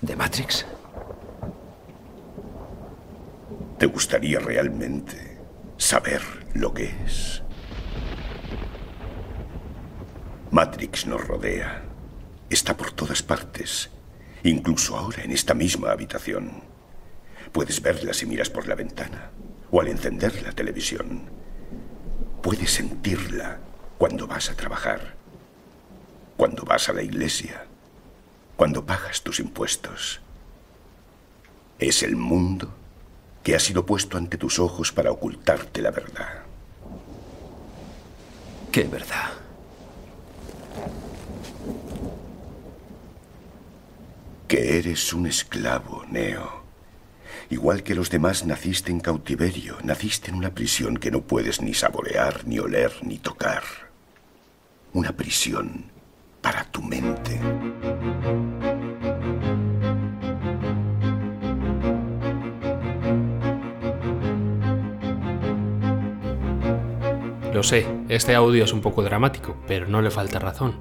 ¿De Matrix? ¿Te gustaría realmente saber lo que es? Matrix nos rodea. Está por todas partes, incluso ahora en esta misma habitación. Puedes verla si miras por la ventana o al encender la televisión. Puedes sentirla cuando vas a trabajar, cuando vas a la iglesia, cuando pagas tus impuestos. Es el mundo que ha sido puesto ante tus ojos para ocultarte la verdad. ¿Qué verdad? Que eres un esclavo, Neo. Igual que los demás, naciste en cautiverio, naciste en una prisión que no puedes ni saborear, ni oler, ni tocar. Una prisión para tu mente. Lo sé, este audio es un poco dramático, pero no le falta razón.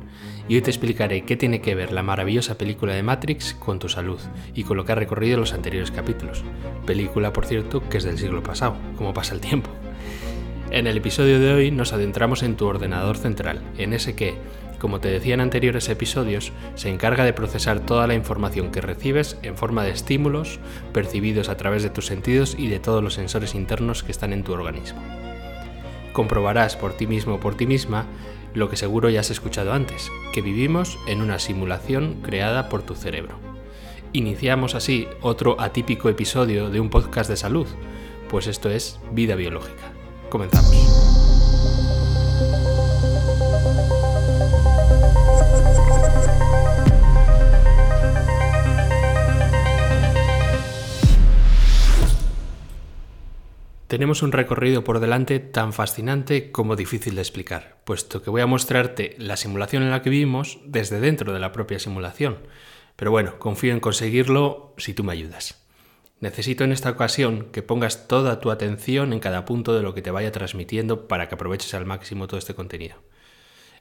Y hoy te explicaré qué tiene que ver la maravillosa película de Matrix con tu salud y con lo que ha recorrido los anteriores capítulos. Película, por cierto, que es del siglo pasado, como pasa el tiempo. En el episodio de hoy nos adentramos en tu ordenador central, en ese que, como te decía en anteriores episodios, se encarga de procesar toda la información que recibes en forma de estímulos percibidos a través de tus sentidos y de todos los sensores internos que están en tu organismo comprobarás por ti mismo o por ti misma lo que seguro ya has escuchado antes, que vivimos en una simulación creada por tu cerebro. Iniciamos así otro atípico episodio de un podcast de salud, pues esto es vida biológica. Comenzamos. Tenemos un recorrido por delante tan fascinante como difícil de explicar, puesto que voy a mostrarte la simulación en la que vivimos desde dentro de la propia simulación. Pero bueno, confío en conseguirlo si tú me ayudas. Necesito en esta ocasión que pongas toda tu atención en cada punto de lo que te vaya transmitiendo para que aproveches al máximo todo este contenido.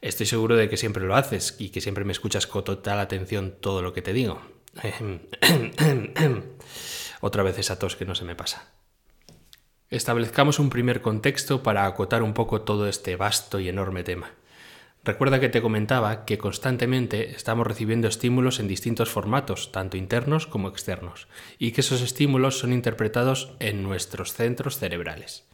Estoy seguro de que siempre lo haces y que siempre me escuchas con total atención todo lo que te digo. Otra vez esa tos que no se me pasa. Establezcamos un primer contexto para acotar un poco todo este vasto y enorme tema. Recuerda que te comentaba que constantemente estamos recibiendo estímulos en distintos formatos, tanto internos como externos, y que esos estímulos son interpretados en nuestros centros cerebrales.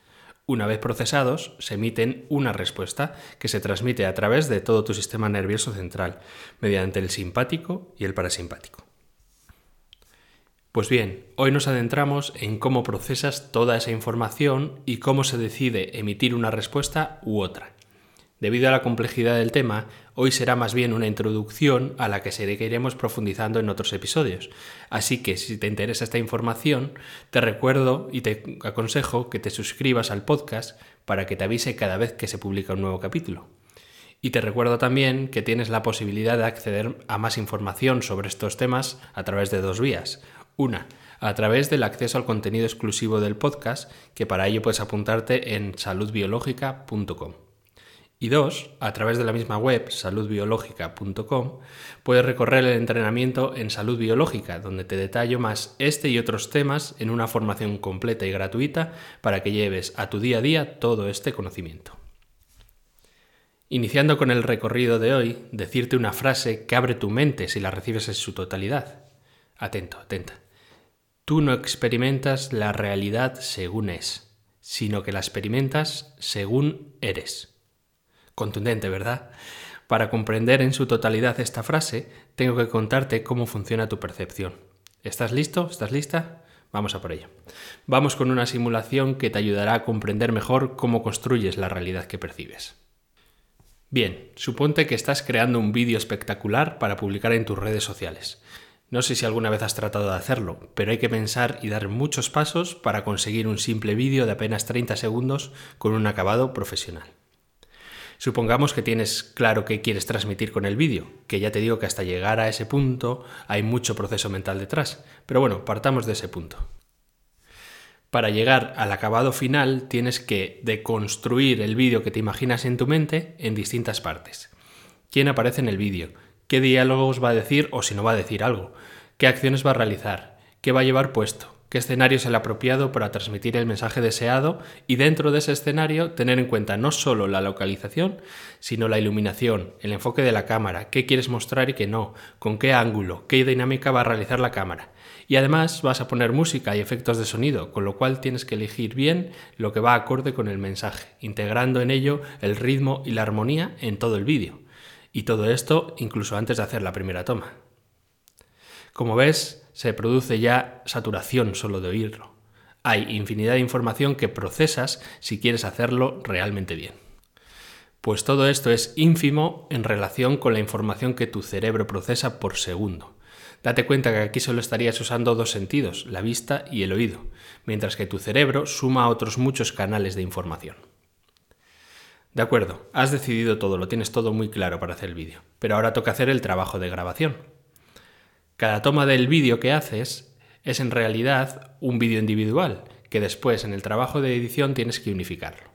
Una vez procesados, se emiten una respuesta que se transmite a través de todo tu sistema nervioso central, mediante el simpático y el parasimpático. Pues bien, hoy nos adentramos en cómo procesas toda esa información y cómo se decide emitir una respuesta u otra. Debido a la complejidad del tema, hoy será más bien una introducción a la que seguiremos profundizando en otros episodios. Así que si te interesa esta información, te recuerdo y te aconsejo que te suscribas al podcast para que te avise cada vez que se publica un nuevo capítulo. Y te recuerdo también que tienes la posibilidad de acceder a más información sobre estos temas a través de dos vías. Una, a través del acceso al contenido exclusivo del podcast, que para ello puedes apuntarte en saludbiológica.com. Y dos, a través de la misma web, saludbiológica.com, puedes recorrer el entrenamiento en salud biológica, donde te detallo más este y otros temas en una formación completa y gratuita para que lleves a tu día a día todo este conocimiento. Iniciando con el recorrido de hoy, decirte una frase que abre tu mente si la recibes en su totalidad. Atento, atenta. Tú no experimentas la realidad según es, sino que la experimentas según eres. Contundente, ¿verdad? Para comprender en su totalidad esta frase, tengo que contarte cómo funciona tu percepción. ¿Estás listo? ¿Estás lista? Vamos a por ello. Vamos con una simulación que te ayudará a comprender mejor cómo construyes la realidad que percibes. Bien, suponte que estás creando un vídeo espectacular para publicar en tus redes sociales. No sé si alguna vez has tratado de hacerlo, pero hay que pensar y dar muchos pasos para conseguir un simple vídeo de apenas 30 segundos con un acabado profesional. Supongamos que tienes claro qué quieres transmitir con el vídeo, que ya te digo que hasta llegar a ese punto hay mucho proceso mental detrás, pero bueno, partamos de ese punto. Para llegar al acabado final tienes que deconstruir el vídeo que te imaginas en tu mente en distintas partes. ¿Quién aparece en el vídeo? ¿Qué diálogos va a decir o si no va a decir algo? ¿Qué acciones va a realizar? ¿Qué va a llevar puesto? ¿Qué escenario es el apropiado para transmitir el mensaje deseado? Y dentro de ese escenario tener en cuenta no solo la localización, sino la iluminación, el enfoque de la cámara, qué quieres mostrar y qué no, con qué ángulo, qué dinámica va a realizar la cámara. Y además vas a poner música y efectos de sonido, con lo cual tienes que elegir bien lo que va acorde con el mensaje, integrando en ello el ritmo y la armonía en todo el vídeo. Y todo esto incluso antes de hacer la primera toma. Como ves, se produce ya saturación solo de oírlo. Hay infinidad de información que procesas si quieres hacerlo realmente bien. Pues todo esto es ínfimo en relación con la información que tu cerebro procesa por segundo. Date cuenta que aquí solo estarías usando dos sentidos, la vista y el oído, mientras que tu cerebro suma otros muchos canales de información. De acuerdo, has decidido todo, lo tienes todo muy claro para hacer el vídeo, pero ahora toca hacer el trabajo de grabación. Cada toma del vídeo que haces es en realidad un vídeo individual, que después en el trabajo de edición tienes que unificarlo.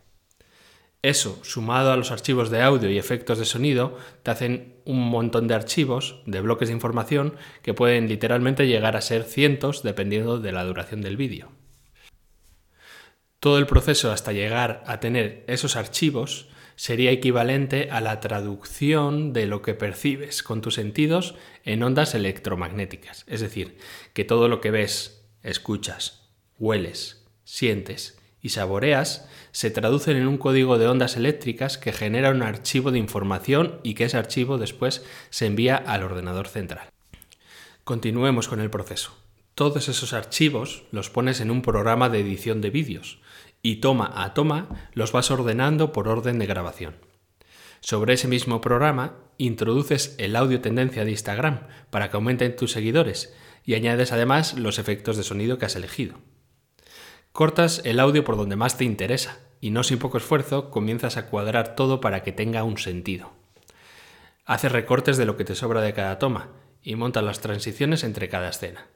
Eso, sumado a los archivos de audio y efectos de sonido, te hacen un montón de archivos, de bloques de información, que pueden literalmente llegar a ser cientos dependiendo de la duración del vídeo. Todo el proceso hasta llegar a tener esos archivos sería equivalente a la traducción de lo que percibes con tus sentidos en ondas electromagnéticas. Es decir, que todo lo que ves, escuchas, hueles, sientes y saboreas se traducen en un código de ondas eléctricas que genera un archivo de información y que ese archivo después se envía al ordenador central. Continuemos con el proceso. Todos esos archivos los pones en un programa de edición de vídeos y toma a toma los vas ordenando por orden de grabación. Sobre ese mismo programa introduces el audio tendencia de Instagram para que aumenten tus seguidores y añades además los efectos de sonido que has elegido. Cortas el audio por donde más te interesa y no sin poco esfuerzo comienzas a cuadrar todo para que tenga un sentido. Haces recortes de lo que te sobra de cada toma y montas las transiciones entre cada escena.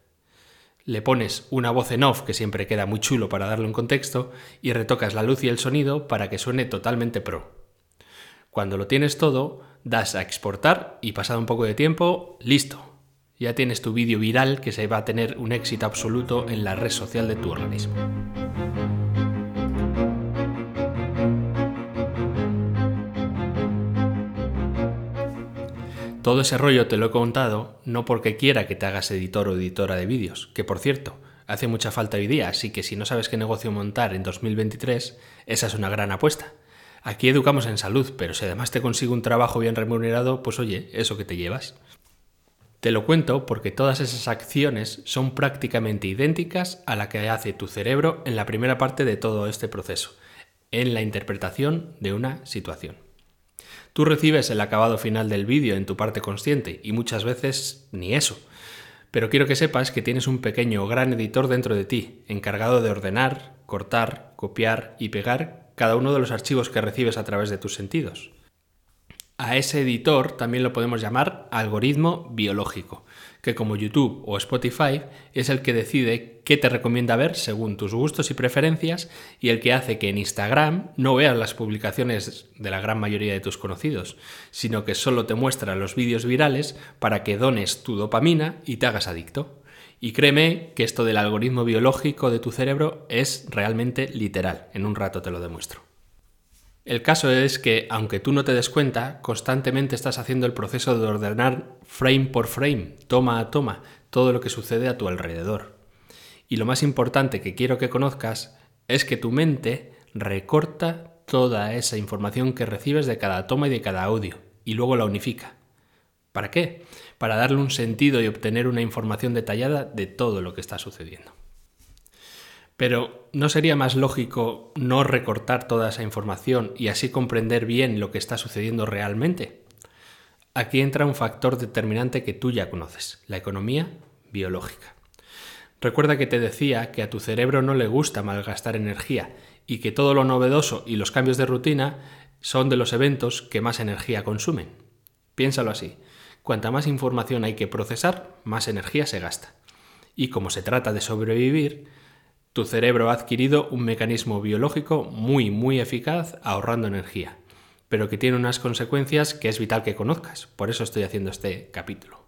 Le pones una voz en off que siempre queda muy chulo para darle un contexto y retocas la luz y el sonido para que suene totalmente pro. Cuando lo tienes todo, das a exportar y pasado un poco de tiempo, listo, ya tienes tu vídeo viral que se va a tener un éxito absoluto en la red social de tu organismo. Todo ese rollo te lo he contado no porque quiera que te hagas editor o editora de vídeos, que por cierto, hace mucha falta hoy día, así que si no sabes qué negocio montar en 2023, esa es una gran apuesta. Aquí educamos en salud, pero si además te consigo un trabajo bien remunerado, pues oye, eso que te llevas. Te lo cuento porque todas esas acciones son prácticamente idénticas a la que hace tu cerebro en la primera parte de todo este proceso, en la interpretación de una situación. Tú recibes el acabado final del vídeo en tu parte consciente y muchas veces ni eso. Pero quiero que sepas que tienes un pequeño o gran editor dentro de ti, encargado de ordenar, cortar, copiar y pegar cada uno de los archivos que recibes a través de tus sentidos. A ese editor también lo podemos llamar algoritmo biológico, que como YouTube o Spotify es el que decide qué te recomienda ver según tus gustos y preferencias y el que hace que en Instagram no veas las publicaciones de la gran mayoría de tus conocidos, sino que solo te muestra los vídeos virales para que dones tu dopamina y te hagas adicto. Y créeme que esto del algoritmo biológico de tu cerebro es realmente literal, en un rato te lo demuestro. El caso es que, aunque tú no te des cuenta, constantemente estás haciendo el proceso de ordenar frame por frame, toma a toma, todo lo que sucede a tu alrededor. Y lo más importante que quiero que conozcas es que tu mente recorta toda esa información que recibes de cada toma y de cada audio, y luego la unifica. ¿Para qué? Para darle un sentido y obtener una información detallada de todo lo que está sucediendo. Pero ¿no sería más lógico no recortar toda esa información y así comprender bien lo que está sucediendo realmente? Aquí entra un factor determinante que tú ya conoces, la economía biológica. Recuerda que te decía que a tu cerebro no le gusta malgastar energía y que todo lo novedoso y los cambios de rutina son de los eventos que más energía consumen. Piénsalo así. Cuanta más información hay que procesar, más energía se gasta. Y como se trata de sobrevivir, tu cerebro ha adquirido un mecanismo biológico muy, muy eficaz ahorrando energía, pero que tiene unas consecuencias que es vital que conozcas. Por eso estoy haciendo este capítulo.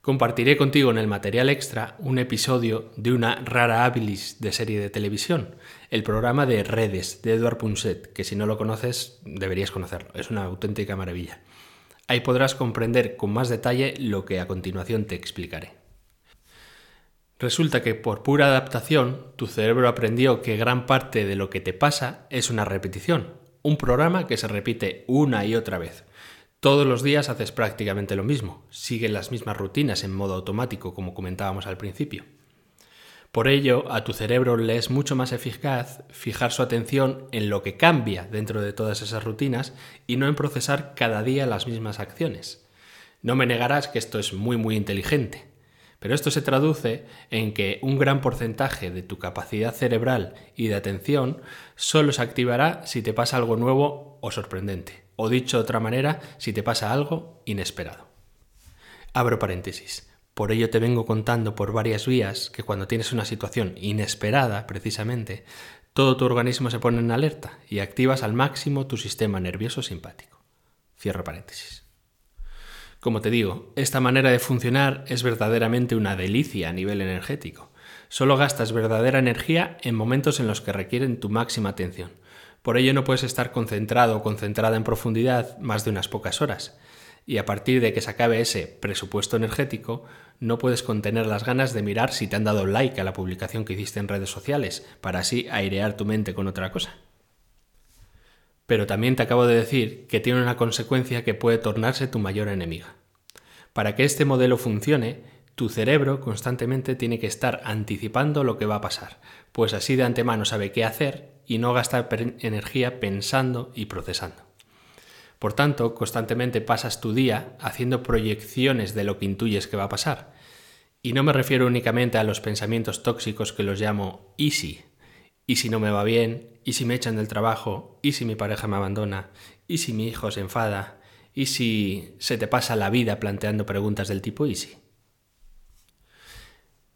Compartiré contigo en el material extra un episodio de una rara habilis de serie de televisión, el programa de Redes de Edward Punset, que si no lo conoces deberías conocerlo, es una auténtica maravilla. Ahí podrás comprender con más detalle lo que a continuación te explicaré. Resulta que por pura adaptación tu cerebro aprendió que gran parte de lo que te pasa es una repetición, un programa que se repite una y otra vez todos los días haces prácticamente lo mismo, siguen las mismas rutinas en modo automático como comentábamos al principio. Por ello, a tu cerebro le es mucho más eficaz fijar su atención en lo que cambia dentro de todas esas rutinas y no en procesar cada día las mismas acciones. No me negarás que esto es muy muy inteligente, pero esto se traduce en que un gran porcentaje de tu capacidad cerebral y de atención solo se activará si te pasa algo nuevo o sorprendente o dicho de otra manera, si te pasa algo inesperado. Abro paréntesis. Por ello te vengo contando por varias vías que cuando tienes una situación inesperada, precisamente, todo tu organismo se pone en alerta y activas al máximo tu sistema nervioso simpático. Cierro paréntesis. Como te digo, esta manera de funcionar es verdaderamente una delicia a nivel energético. Solo gastas verdadera energía en momentos en los que requieren tu máxima atención, por ello no puedes estar concentrado o concentrada en profundidad más de unas pocas horas. Y a partir de que se acabe ese presupuesto energético, no puedes contener las ganas de mirar si te han dado like a la publicación que hiciste en redes sociales, para así airear tu mente con otra cosa. Pero también te acabo de decir que tiene una consecuencia que puede tornarse tu mayor enemiga. Para que este modelo funcione, tu cerebro constantemente tiene que estar anticipando lo que va a pasar, pues así de antemano sabe qué hacer y no gastar energía pensando y procesando. Por tanto, constantemente pasas tu día haciendo proyecciones de lo que intuyes que va a pasar. Y no me refiero únicamente a los pensamientos tóxicos que los llamo easy. ¿Y si no me va bien? ¿Y si me echan del trabajo? ¿Y si mi pareja me abandona? ¿Y si mi hijo se enfada? ¿Y si se te pasa la vida planteando preguntas del tipo easy?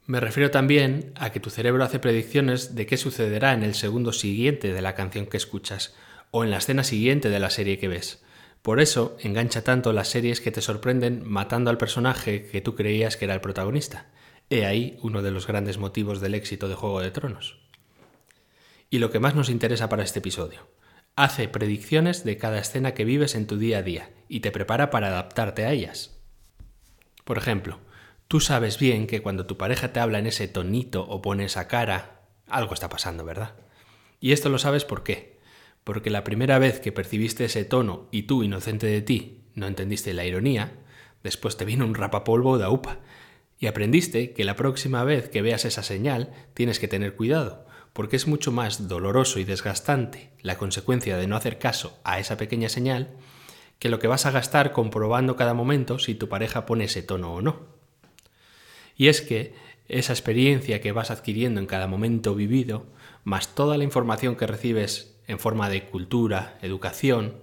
Me refiero también a que tu cerebro hace predicciones de qué sucederá en el segundo siguiente de la canción que escuchas o en la escena siguiente de la serie que ves. Por eso engancha tanto las series que te sorprenden matando al personaje que tú creías que era el protagonista. He ahí uno de los grandes motivos del éxito de Juego de Tronos. Y lo que más nos interesa para este episodio. Hace predicciones de cada escena que vives en tu día a día y te prepara para adaptarte a ellas. Por ejemplo, Tú sabes bien que cuando tu pareja te habla en ese tonito o pone esa cara, algo está pasando, ¿verdad? Y esto lo sabes por qué. Porque la primera vez que percibiste ese tono y tú, inocente de ti, no entendiste la ironía, después te vino un rapapolvo de aupa. Y aprendiste que la próxima vez que veas esa señal tienes que tener cuidado, porque es mucho más doloroso y desgastante la consecuencia de no hacer caso a esa pequeña señal que lo que vas a gastar comprobando cada momento si tu pareja pone ese tono o no. Y es que esa experiencia que vas adquiriendo en cada momento vivido, más toda la información que recibes en forma de cultura, educación,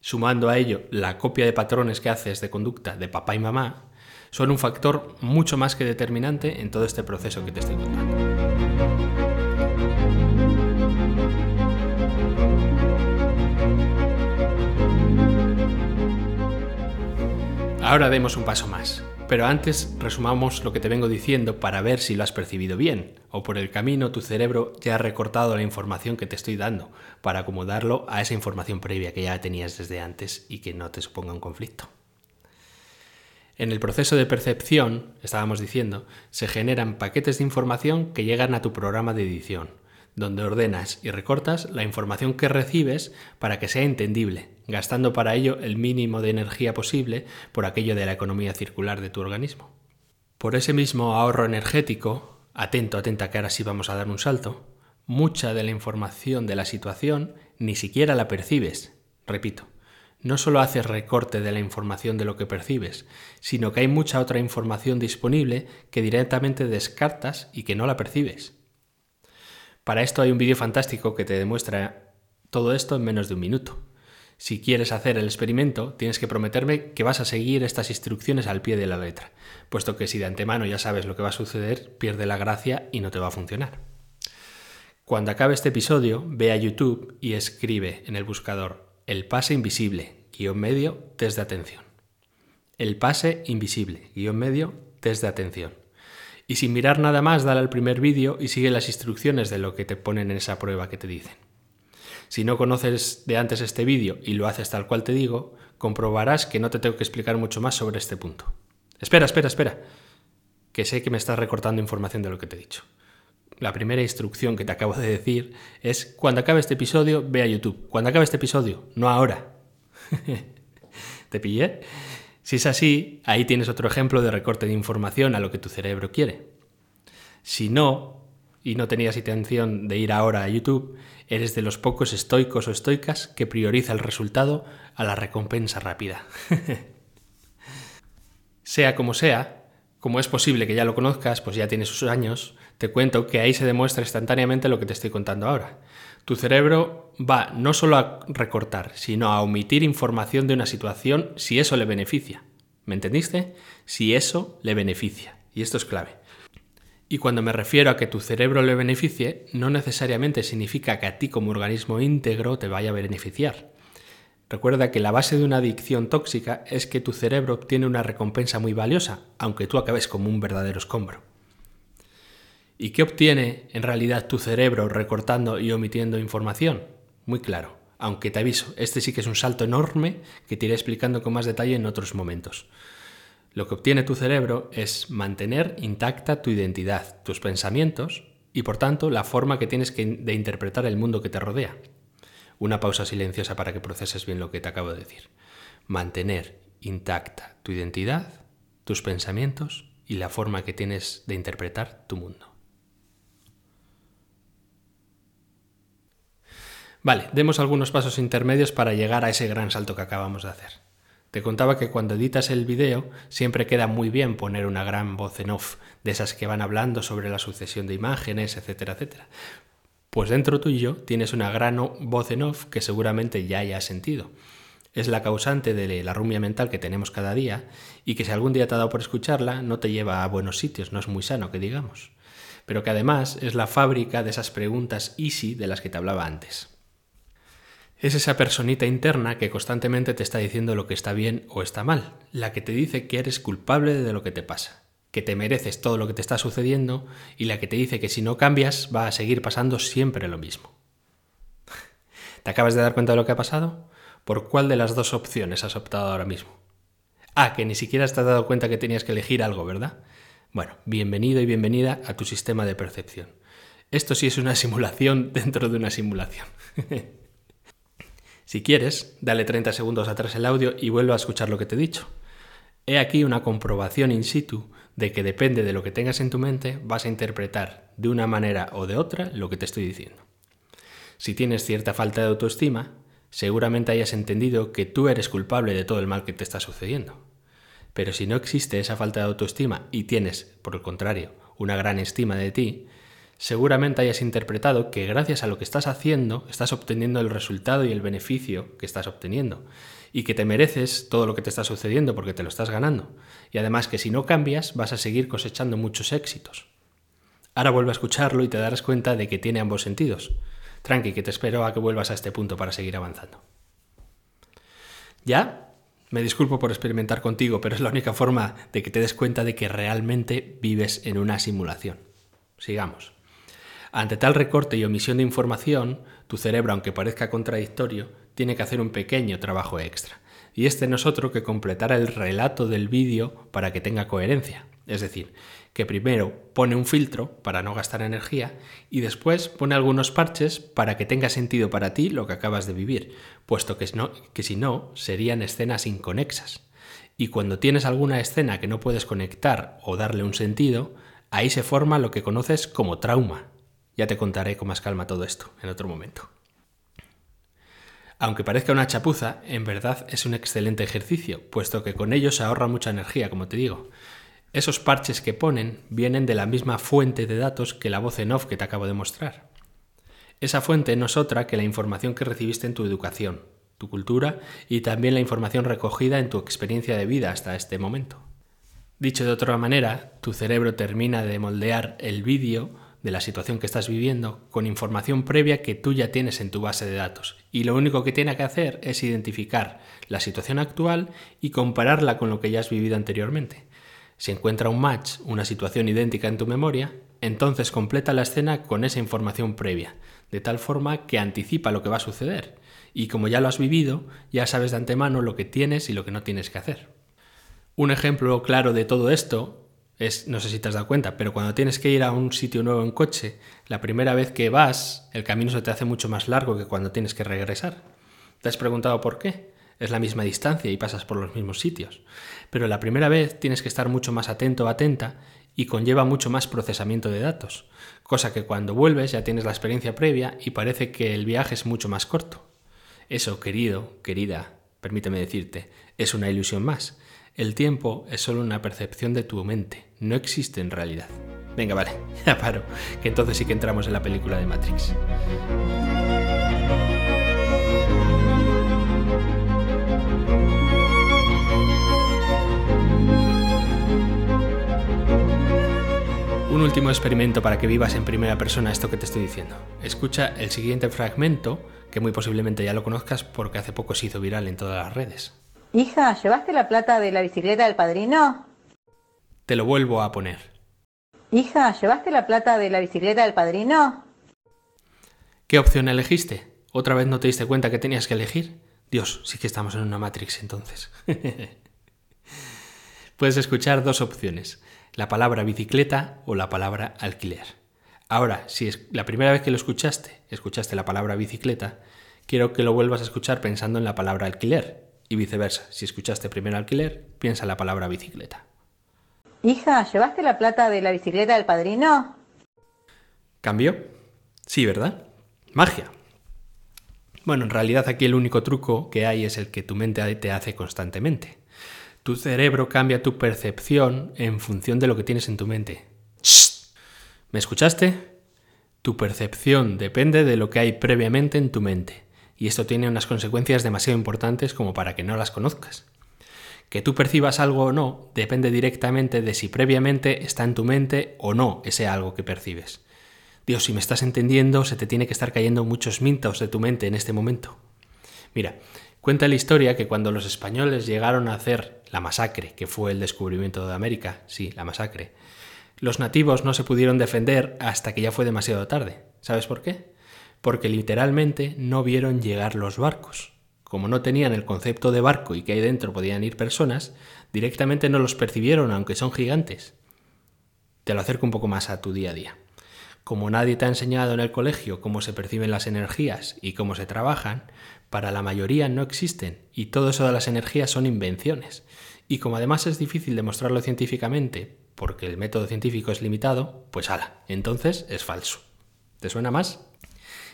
sumando a ello la copia de patrones que haces de conducta de papá y mamá, son un factor mucho más que determinante en todo este proceso que te estoy contando. Ahora demos un paso más. Pero antes resumamos lo que te vengo diciendo para ver si lo has percibido bien, o por el camino tu cerebro ya ha recortado la información que te estoy dando, para acomodarlo a esa información previa que ya tenías desde antes y que no te suponga un conflicto. En el proceso de percepción, estábamos diciendo, se generan paquetes de información que llegan a tu programa de edición, donde ordenas y recortas la información que recibes para que sea entendible, gastando para ello el mínimo de energía posible por aquello de la economía circular de tu organismo. Por ese mismo ahorro energético, atento, atenta que ahora sí vamos a dar un salto, mucha de la información de la situación ni siquiera la percibes. Repito, no solo haces recorte de la información de lo que percibes, sino que hay mucha otra información disponible que directamente descartas y que no la percibes. Para esto hay un vídeo fantástico que te demuestra todo esto en menos de un minuto. Si quieres hacer el experimento, tienes que prometerme que vas a seguir estas instrucciones al pie de la letra, puesto que si de antemano ya sabes lo que va a suceder, pierde la gracia y no te va a funcionar. Cuando acabe este episodio, ve a YouTube y escribe en el buscador el pase invisible, guion medio, test de atención. El pase invisible, guion medio, test de atención. Y sin mirar nada más, dale al primer vídeo y sigue las instrucciones de lo que te ponen en esa prueba que te dicen. Si no conoces de antes este vídeo y lo haces tal cual te digo, comprobarás que no te tengo que explicar mucho más sobre este punto. Espera, espera, espera, que sé que me estás recortando información de lo que te he dicho la primera instrucción que te acabo de decir es cuando acabe este episodio, ve a YouTube. Cuando acabe este episodio, no ahora. ¿Te pillé? Si es así, ahí tienes otro ejemplo de recorte de información a lo que tu cerebro quiere. Si no, y no tenías intención de ir ahora a YouTube, eres de los pocos estoicos o estoicas que prioriza el resultado a la recompensa rápida. sea como sea, como es posible que ya lo conozcas, pues ya tienes sus años, te cuento que ahí se demuestra instantáneamente lo que te estoy contando ahora. Tu cerebro va no solo a recortar, sino a omitir información de una situación si eso le beneficia. ¿Me entendiste? Si eso le beneficia. Y esto es clave. Y cuando me refiero a que tu cerebro le beneficie, no necesariamente significa que a ti como organismo íntegro te vaya a beneficiar. Recuerda que la base de una adicción tóxica es que tu cerebro obtiene una recompensa muy valiosa, aunque tú acabes como un verdadero escombro. ¿Y qué obtiene en realidad tu cerebro recortando y omitiendo información? Muy claro, aunque te aviso, este sí que es un salto enorme que te iré explicando con más detalle en otros momentos. Lo que obtiene tu cerebro es mantener intacta tu identidad, tus pensamientos y por tanto la forma que tienes de interpretar el mundo que te rodea. Una pausa silenciosa para que proceses bien lo que te acabo de decir. Mantener intacta tu identidad, tus pensamientos y la forma que tienes de interpretar tu mundo. Vale, demos algunos pasos intermedios para llegar a ese gran salto que acabamos de hacer. Te contaba que cuando editas el vídeo siempre queda muy bien poner una gran voz en off, de esas que van hablando sobre la sucesión de imágenes, etcétera, etcétera. Pues dentro tuyo tienes una gran voz en off que seguramente ya hayas sentido. Es la causante de la rumia mental que tenemos cada día y que si algún día te ha dado por escucharla no te lleva a buenos sitios, no es muy sano que digamos. Pero que además es la fábrica de esas preguntas easy de las que te hablaba antes es esa personita interna que constantemente te está diciendo lo que está bien o está mal, la que te dice que eres culpable de lo que te pasa, que te mereces todo lo que te está sucediendo y la que te dice que si no cambias va a seguir pasando siempre lo mismo. ¿Te acabas de dar cuenta de lo que ha pasado? ¿Por cuál de las dos opciones has optado ahora mismo? Ah, que ni siquiera te has dado cuenta que tenías que elegir algo, ¿verdad? Bueno, bienvenido y bienvenida a tu sistema de percepción. Esto sí es una simulación dentro de una simulación. Si quieres, dale 30 segundos atrás el audio y vuelve a escuchar lo que te he dicho. He aquí una comprobación in situ de que depende de lo que tengas en tu mente, vas a interpretar de una manera o de otra lo que te estoy diciendo. Si tienes cierta falta de autoestima, seguramente hayas entendido que tú eres culpable de todo el mal que te está sucediendo. Pero si no existe esa falta de autoestima y tienes, por el contrario, una gran estima de ti, seguramente hayas interpretado que gracias a lo que estás haciendo estás obteniendo el resultado y el beneficio que estás obteniendo y que te mereces todo lo que te está sucediendo porque te lo estás ganando y además que si no cambias vas a seguir cosechando muchos éxitos. Ahora vuelve a escucharlo y te darás cuenta de que tiene ambos sentidos. Tranqui, que te espero a que vuelvas a este punto para seguir avanzando. ¿Ya? Me disculpo por experimentar contigo, pero es la única forma de que te des cuenta de que realmente vives en una simulación. Sigamos. Ante tal recorte y omisión de información, tu cerebro, aunque parezca contradictorio, tiene que hacer un pequeño trabajo extra. Y este no es otro que completar el relato del vídeo para que tenga coherencia. Es decir, que primero pone un filtro para no gastar energía y después pone algunos parches para que tenga sentido para ti lo que acabas de vivir, puesto que, que si no serían escenas inconexas. Y cuando tienes alguna escena que no puedes conectar o darle un sentido, Ahí se forma lo que conoces como trauma. Ya te contaré con más calma todo esto en otro momento. Aunque parezca una chapuza, en verdad es un excelente ejercicio, puesto que con ello se ahorra mucha energía, como te digo. Esos parches que ponen vienen de la misma fuente de datos que la voz en off que te acabo de mostrar. Esa fuente no es otra que la información que recibiste en tu educación, tu cultura y también la información recogida en tu experiencia de vida hasta este momento. Dicho de otra manera, tu cerebro termina de moldear el vídeo de la situación que estás viviendo con información previa que tú ya tienes en tu base de datos. Y lo único que tiene que hacer es identificar la situación actual y compararla con lo que ya has vivido anteriormente. Si encuentra un match, una situación idéntica en tu memoria, entonces completa la escena con esa información previa, de tal forma que anticipa lo que va a suceder. Y como ya lo has vivido, ya sabes de antemano lo que tienes y lo que no tienes que hacer. Un ejemplo claro de todo esto no sé si te has dado cuenta, pero cuando tienes que ir a un sitio nuevo en coche, la primera vez que vas, el camino se te hace mucho más largo que cuando tienes que regresar. ¿Te has preguntado por qué? Es la misma distancia y pasas por los mismos sitios. Pero la primera vez tienes que estar mucho más atento o atenta y conlleva mucho más procesamiento de datos, cosa que cuando vuelves ya tienes la experiencia previa y parece que el viaje es mucho más corto. Eso, querido, querida, permíteme decirte, es una ilusión más. El tiempo es solo una percepción de tu mente, no existe en realidad. Venga, vale, ya paro, que entonces sí que entramos en la película de Matrix. Un último experimento para que vivas en primera persona esto que te estoy diciendo. Escucha el siguiente fragmento, que muy posiblemente ya lo conozcas porque hace poco se hizo viral en todas las redes. Hija, ¿llevaste la plata de la bicicleta del padrino? Te lo vuelvo a poner. Hija, ¿llevaste la plata de la bicicleta del padrino? ¿Qué opción elegiste? ¿Otra vez no te diste cuenta que tenías que elegir? Dios, sí que estamos en una Matrix entonces. Puedes escuchar dos opciones, la palabra bicicleta o la palabra alquiler. Ahora, si es la primera vez que lo escuchaste, escuchaste la palabra bicicleta, quiero que lo vuelvas a escuchar pensando en la palabra alquiler, y viceversa. Si escuchaste primero alquiler, piensa la palabra bicicleta. Hija, ¿llevaste la plata de la bicicleta del padrino? ¿Cambio? Sí, ¿verdad? Magia. Bueno, en realidad aquí el único truco que hay es el que tu mente te hace constantemente. Tu cerebro cambia tu percepción en función de lo que tienes en tu mente. ¿Me escuchaste? Tu percepción depende de lo que hay previamente en tu mente y esto tiene unas consecuencias demasiado importantes como para que no las conozcas. Que tú percibas algo o no depende directamente de si previamente está en tu mente o no ese algo que percibes. Dios, si me estás entendiendo, se te tiene que estar cayendo muchos mintos de tu mente en este momento. Mira, cuenta la historia que cuando los españoles llegaron a hacer la masacre, que fue el descubrimiento de América, sí, la masacre, los nativos no se pudieron defender hasta que ya fue demasiado tarde. ¿Sabes por qué? porque literalmente no vieron llegar los barcos. Como no tenían el concepto de barco y que ahí dentro podían ir personas, directamente no los percibieron, aunque son gigantes. Te lo acerco un poco más a tu día a día. Como nadie te ha enseñado en el colegio cómo se perciben las energías y cómo se trabajan, para la mayoría no existen y todo eso de las energías son invenciones. Y como además es difícil demostrarlo científicamente, porque el método científico es limitado, pues ala, entonces es falso. ¿Te suena más?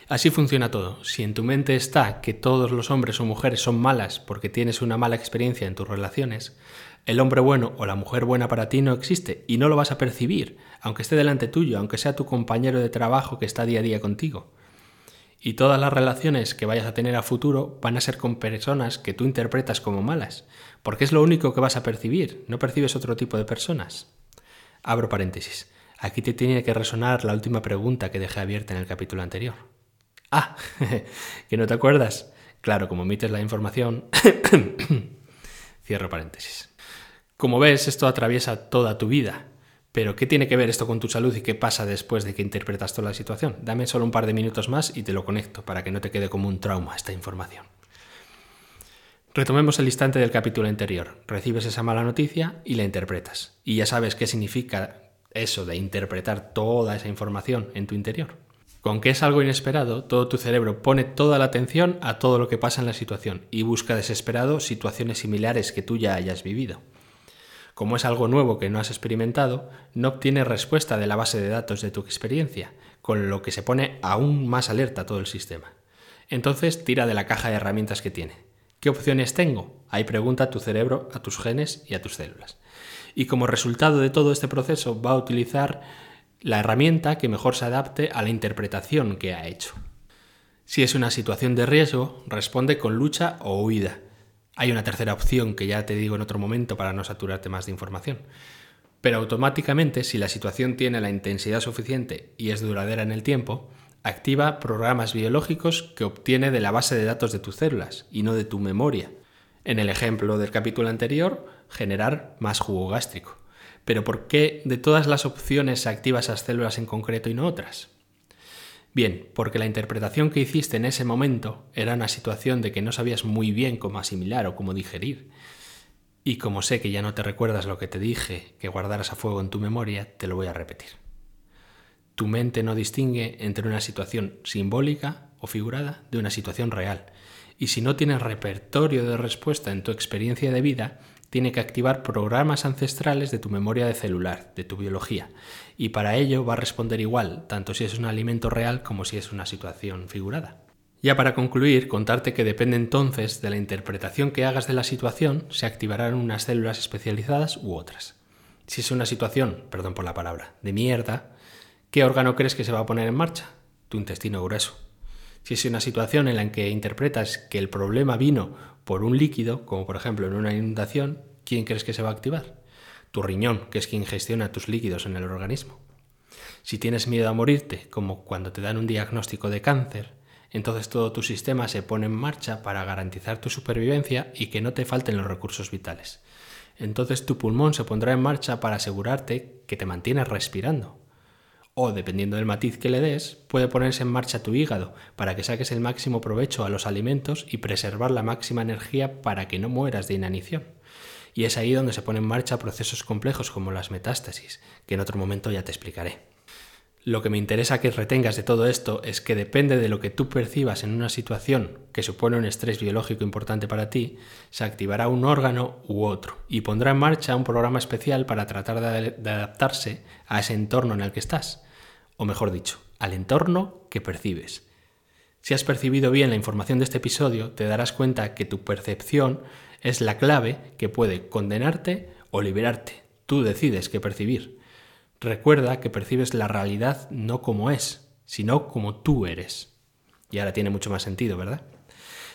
Así funciona todo. Si en tu mente está que todos los hombres o mujeres son malas porque tienes una mala experiencia en tus relaciones, el hombre bueno o la mujer buena para ti no existe y no lo vas a percibir, aunque esté delante tuyo, aunque sea tu compañero de trabajo que está día a día contigo. Y todas las relaciones que vayas a tener a futuro van a ser con personas que tú interpretas como malas, porque es lo único que vas a percibir, no percibes otro tipo de personas. Abro paréntesis. Aquí te tiene que resonar la última pregunta que dejé abierta en el capítulo anterior. Ah, ¿que no te acuerdas? Claro, como emites la información... Cierro paréntesis. Como ves, esto atraviesa toda tu vida. Pero, ¿qué tiene que ver esto con tu salud y qué pasa después de que interpretas toda la situación? Dame solo un par de minutos más y te lo conecto para que no te quede como un trauma esta información. Retomemos el instante del capítulo anterior. Recibes esa mala noticia y la interpretas. Y ya sabes qué significa eso de interpretar toda esa información en tu interior. Con que es algo inesperado, todo tu cerebro pone toda la atención a todo lo que pasa en la situación y busca desesperado situaciones similares que tú ya hayas vivido. como es algo nuevo que no has experimentado, no obtienes respuesta de la base de datos de tu experiencia, con lo que se pone aún más alerta todo el sistema. Entonces tira de la caja de herramientas que tiene. ¿Qué opciones tengo? Ahí pregunta a tu cerebro, a tus genes y a tus células. Y como resultado de todo este proceso va a utilizar la herramienta que mejor se adapte a la interpretación que ha hecho. Si es una situación de riesgo, responde con lucha o huida. Hay una tercera opción que ya te digo en otro momento para no saturarte más de información. Pero automáticamente, si la situación tiene la intensidad suficiente y es duradera en el tiempo, activa programas biológicos que obtiene de la base de datos de tus células y no de tu memoria. En el ejemplo del capítulo anterior, generar más jugo gástrico. Pero ¿por qué de todas las opciones se activa esas células en concreto y no otras? Bien, porque la interpretación que hiciste en ese momento era una situación de que no sabías muy bien cómo asimilar o cómo digerir. Y como sé que ya no te recuerdas lo que te dije que guardaras a fuego en tu memoria, te lo voy a repetir. Tu mente no distingue entre una situación simbólica o figurada de una situación real. Y si no tienes repertorio de respuesta en tu experiencia de vida, tiene que activar programas ancestrales de tu memoria de celular, de tu biología, y para ello va a responder igual, tanto si es un alimento real como si es una situación figurada. Ya para concluir, contarte que depende entonces de la interpretación que hagas de la situación, se activarán unas células especializadas u otras. Si es una situación, perdón por la palabra, de mierda, ¿qué órgano crees que se va a poner en marcha? Tu intestino grueso. Si es una situación en la que interpretas que el problema vino por un líquido, como por ejemplo en una inundación, ¿quién crees que se va a activar? Tu riñón, que es quien gestiona tus líquidos en el organismo. Si tienes miedo a morirte, como cuando te dan un diagnóstico de cáncer, entonces todo tu sistema se pone en marcha para garantizar tu supervivencia y que no te falten los recursos vitales. Entonces tu pulmón se pondrá en marcha para asegurarte que te mantienes respirando o, dependiendo del matiz que le des, puede ponerse en marcha tu hígado para que saques el máximo provecho a los alimentos y preservar la máxima energía para que no mueras de inanición. Y es ahí donde se ponen en marcha procesos complejos como las metástasis, que en otro momento ya te explicaré. Lo que me interesa que retengas de todo esto es que depende de lo que tú percibas en una situación que supone un estrés biológico importante para ti, se activará un órgano u otro y pondrá en marcha un programa especial para tratar de, adaptarse a ese entorno en el que estás o mejor dicho, al entorno que percibes. Si has percibido bien la información de este episodio, te darás cuenta que tu percepción es la clave que puede condenarte o liberarte. Tú decides qué percibir. Recuerda que percibes la realidad no como es, sino como tú eres. Y ahora tiene mucho más sentido, ¿verdad?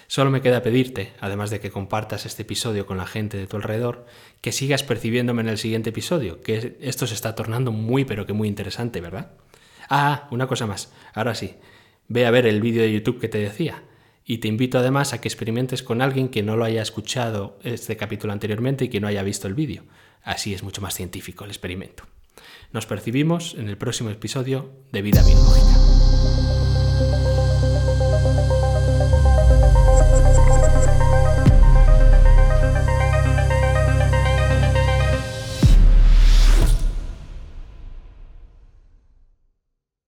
Solo me queda pedirte, además de que compartas este episodio con la gente de tu alrededor, que sigas percibiéndome en el siguiente episodio, que esto se está tornando muy pero que muy interesante, ¿verdad? Ah, una cosa más. Ahora sí, ve a ver el vídeo de YouTube que te decía. Y te invito además a que experimentes con alguien que no lo haya escuchado este capítulo anteriormente y que no haya visto el vídeo. Así es mucho más científico el experimento. Nos percibimos en el próximo episodio de Vida Biológica.